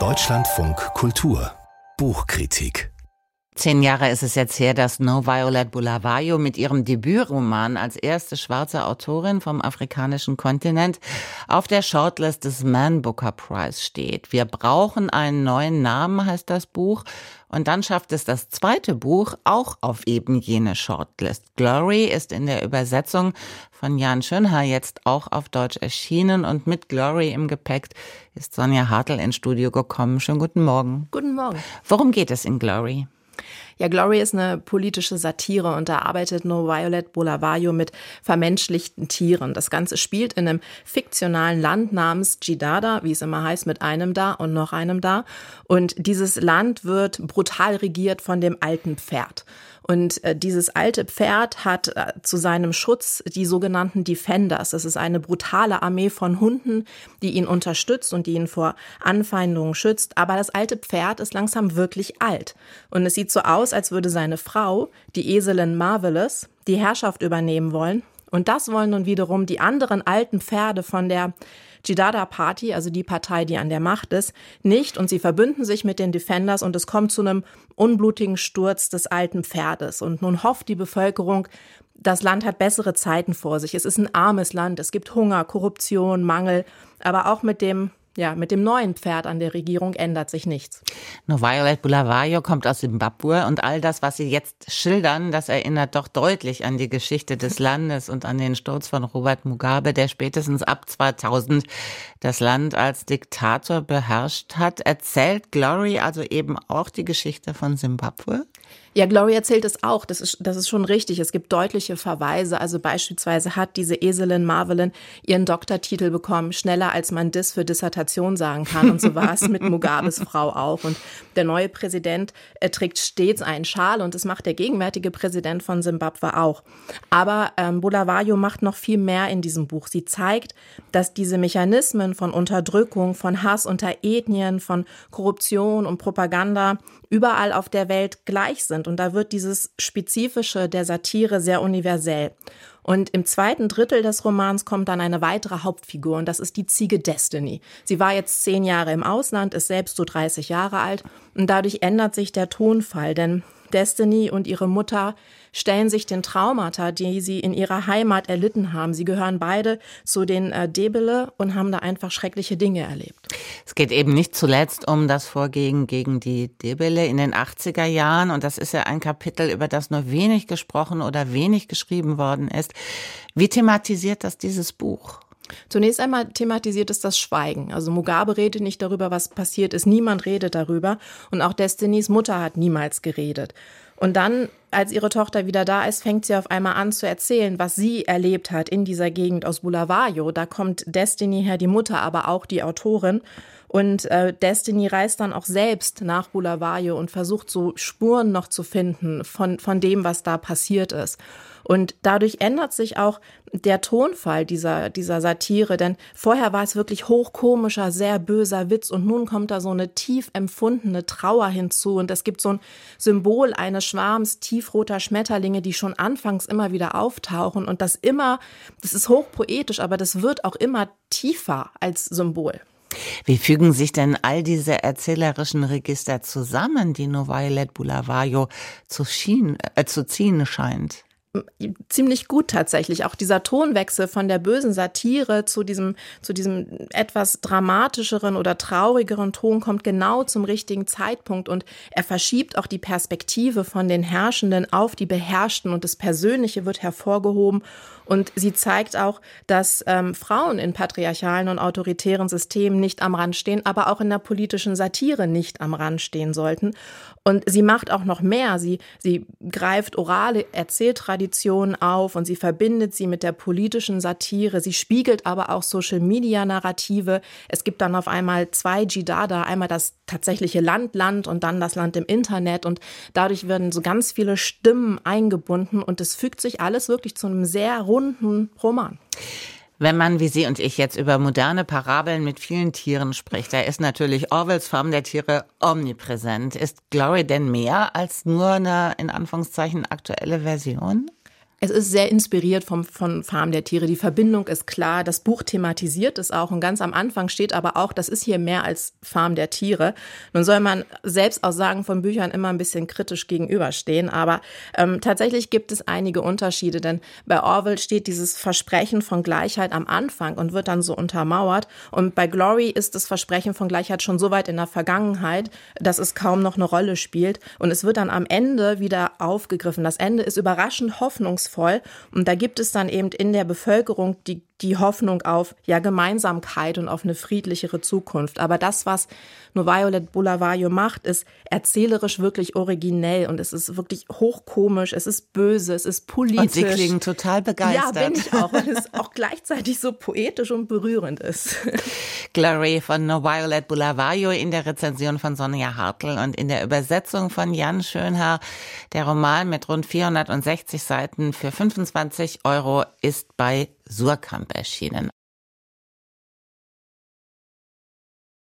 Deutschlandfunk Kultur Buchkritik Zehn Jahre ist es jetzt her, dass No Violet Bulawayo mit ihrem Debütroman als erste schwarze Autorin vom afrikanischen Kontinent auf der Shortlist des Man Booker Prize steht. Wir brauchen einen neuen Namen, heißt das Buch. Und dann schafft es das zweite Buch auch auf eben jene Shortlist. Glory ist in der Übersetzung von Jan Schönhaar jetzt auch auf Deutsch erschienen und mit Glory im Gepäck ist Sonja Hartl ins Studio gekommen. Schönen guten Morgen. Guten Morgen. Worum geht es in Glory? Ja, Glory ist eine politische Satire und da arbeitet No Violet Bulawayo mit vermenschlichten Tieren. Das Ganze spielt in einem fiktionalen Land namens Jidada, wie es immer heißt, mit einem da und noch einem da. Und dieses Land wird brutal regiert von dem alten Pferd. Und äh, dieses alte Pferd hat äh, zu seinem Schutz die sogenannten Defenders. Das ist eine brutale Armee von Hunden, die ihn unterstützt und die ihn vor Anfeindungen schützt. Aber das alte Pferd ist langsam wirklich alt. Und es sieht so aus, als würde seine Frau, die Eselin Marvelous, die Herrschaft übernehmen wollen. Und das wollen nun wiederum die anderen alten Pferde von der Jidada Party, also die Partei, die an der Macht ist, nicht und sie verbünden sich mit den Defenders und es kommt zu einem unblutigen Sturz des alten Pferdes. Und nun hofft die Bevölkerung, das Land hat bessere Zeiten vor sich. Es ist ein armes Land. Es gibt Hunger, Korruption, Mangel. Aber auch mit dem ja, mit dem neuen Pferd an der Regierung ändert sich nichts. No Violet Bulawayo kommt aus Zimbabwe und all das, was Sie jetzt schildern, das erinnert doch deutlich an die Geschichte des Landes und an den Sturz von Robert Mugabe, der spätestens ab 2000 das Land als Diktator beherrscht hat. Erzählt Glory also eben auch die Geschichte von Zimbabwe? Ja, Gloria erzählt es auch. Das ist, das ist schon richtig. Es gibt deutliche Verweise. Also beispielsweise hat diese Eselin Marvelin ihren Doktortitel bekommen, schneller als man das für Dissertation sagen kann. Und so war es mit Mugabes Frau auch. Und der neue Präsident er trägt stets einen Schal und das macht der gegenwärtige Präsident von Simbabwe auch. Aber ähm, Bulawayo macht noch viel mehr in diesem Buch. Sie zeigt, dass diese Mechanismen von Unterdrückung, von Hass unter Ethnien, von Korruption und Propaganda überall auf der Welt gleich sind. Und da wird dieses Spezifische der Satire sehr universell. Und im zweiten Drittel des Romans kommt dann eine weitere Hauptfigur und das ist die Ziege Destiny. Sie war jetzt zehn Jahre im Ausland, ist selbst so 30 Jahre alt und dadurch ändert sich der Tonfall, denn Destiny und ihre Mutter stellen sich den Traumata, die sie in ihrer Heimat erlitten haben. Sie gehören beide zu den äh, Debele und haben da einfach schreckliche Dinge erlebt. Es geht eben nicht zuletzt um das Vorgehen gegen die Debele in den 80er Jahren. Und das ist ja ein Kapitel, über das nur wenig gesprochen oder wenig geschrieben worden ist. Wie thematisiert das dieses Buch? Zunächst einmal thematisiert es das Schweigen. Also Mugabe redet nicht darüber, was passiert ist. Niemand redet darüber. Und auch Destinys Mutter hat niemals geredet. Und dann, als ihre Tochter wieder da ist, fängt sie auf einmal an zu erzählen, was sie erlebt hat in dieser Gegend aus Bulawayo. Da kommt Destiny her, die Mutter, aber auch die Autorin. Und äh, Destiny reist dann auch selbst nach Bulawayo und versucht so Spuren noch zu finden von, von dem, was da passiert ist. Und dadurch ändert sich auch der Tonfall dieser, dieser Satire, denn vorher war es wirklich hochkomischer, sehr böser Witz und nun kommt da so eine tief empfundene Trauer hinzu und es gibt so ein Symbol eines Schwarms tiefroter Schmetterlinge, die schon anfangs immer wieder auftauchen und das immer, das ist hochpoetisch, aber das wird auch immer tiefer als Symbol. Wie fügen sich denn all diese erzählerischen Register zusammen, die Novailette Bulawayo zu, schien, äh, zu ziehen scheint? Ziemlich gut tatsächlich. Auch dieser Tonwechsel von der bösen Satire zu diesem, zu diesem etwas dramatischeren oder traurigeren Ton kommt genau zum richtigen Zeitpunkt und er verschiebt auch die Perspektive von den Herrschenden auf die Beherrschten und das Persönliche wird hervorgehoben und sie zeigt auch, dass ähm, Frauen in patriarchalen und autoritären Systemen nicht am Rand stehen, aber auch in der politischen Satire nicht am Rand stehen sollten. Und sie macht auch noch mehr. Sie, sie greift orale Erzähltraditionen auf und sie verbindet sie mit der politischen Satire. Sie spiegelt aber auch Social-Media-Narrative. Es gibt dann auf einmal zwei Jidada, einmal das tatsächliche Land, Land und dann das Land im Internet. Und dadurch werden so ganz viele Stimmen eingebunden und es fügt sich alles wirklich zu einem sehr runden Roman. Wenn man wie Sie und ich jetzt über moderne Parabeln mit vielen Tieren spricht, da ist natürlich Orwells Farm der Tiere omnipräsent. Ist Glory denn mehr als nur eine in Anführungszeichen aktuelle Version? Es ist sehr inspiriert vom, von Farm der Tiere. Die Verbindung ist klar. Das Buch thematisiert es auch. Und ganz am Anfang steht aber auch, das ist hier mehr als Farm der Tiere. Nun soll man Selbstaussagen von Büchern immer ein bisschen kritisch gegenüberstehen. Aber ähm, tatsächlich gibt es einige Unterschiede. Denn bei Orwell steht dieses Versprechen von Gleichheit am Anfang und wird dann so untermauert. Und bei Glory ist das Versprechen von Gleichheit schon so weit in der Vergangenheit, dass es kaum noch eine Rolle spielt. Und es wird dann am Ende wieder aufgegriffen. Das Ende ist überraschend hoffnungsvoll. Und da gibt es dann eben in der Bevölkerung die die Hoffnung auf ja Gemeinsamkeit und auf eine friedlichere Zukunft. Aber das, was nur Violet Bulawayo macht, ist erzählerisch wirklich originell und es ist wirklich hochkomisch, es ist böse, es ist politisch. Und Sie klingen total begeistert. Ja, bin ich auch, weil es auch gleichzeitig so poetisch und berührend ist. Glory von No Violet Bulawayo in der Rezension von Sonja Hartl und in der Übersetzung von Jan Schönhaar. Der Roman mit rund 460 Seiten für 25 Euro ist bei Surkamp erschienen.